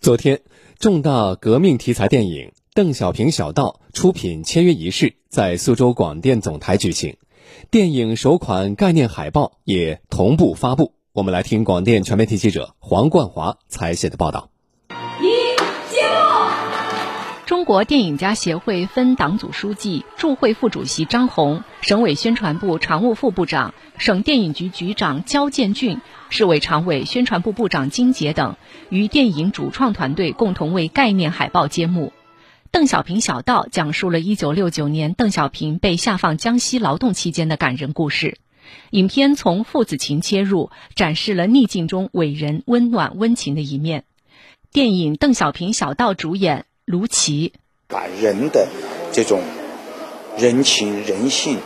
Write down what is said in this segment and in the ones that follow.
昨天，重大革命题材电影《邓小平小道》出品签约仪式在苏州广电总台举行，电影首款概念海报也同步发布。我们来听广电全媒体记者黄冠华采写的报道。中国电影家协会分党组书记、驻会副主席张红，省委宣传部常务副部长、省电影局局长焦建俊。市委常委、宣传部部长金杰等与电影主创团队共同为概念海报揭幕。《邓小平小道》讲述了一九六九年邓小平被下放江西劳动期间的感人故事。影片从父子情切入，展示了逆境中伟人温暖温情的一面。电影《邓小平小道》主演卢奇，把人的这种人情、人性、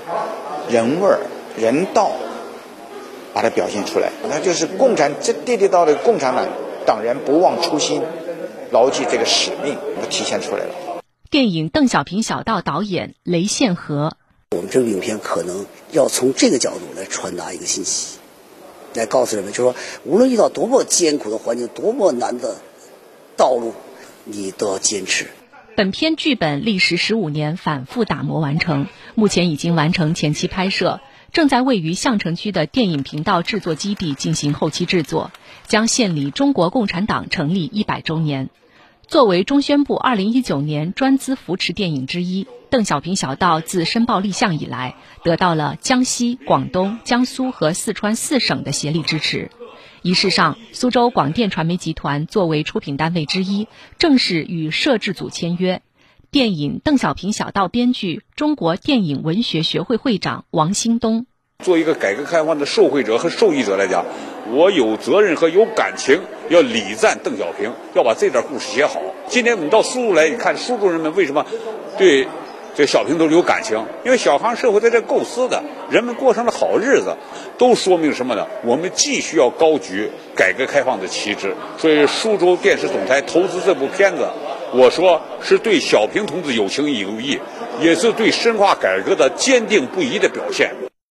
人味儿、人道。把它表现出来，那就是共产这地地道的共产党党人不忘初心，牢记这个使命，都体现出来了。电影《邓小平小道》导演雷宪和，我们这部影片可能要从这个角度来传达一个信息，来告诉人们，就是说，无论遇到多么艰苦的环境，多么难的道路，你都要坚持。本片剧本历时十五年反复打磨完成，目前已经完成前期拍摄。正在位于相城区的电影频道制作基地进行后期制作，将献礼中国共产党成立一百周年。作为中宣部二零一九年专资扶持电影之一，《邓小平小道》自申报立项以来，得到了江西、广东、江苏和四川四省的协力支持。仪式上，苏州广电传媒集团作为出品单位之一，正式与摄制组签约。电影《邓小平小道》编剧、中国电影文学学会会长王兴东，作为一个改革开放的受惠者和受益者来讲，我有责任和有感情要礼赞邓小平，要把这段故事写好。今天我们到苏州来，你看苏州人们为什么对这小平都有感情？因为小康社会在这构思的，人们过上了好日子，都说明什么呢？我们继续要高举改革开放的旗帜。所以苏州电视总台投资这部片子。我说是对小平同志有情有义，也是对深化改革的坚定不移的表现。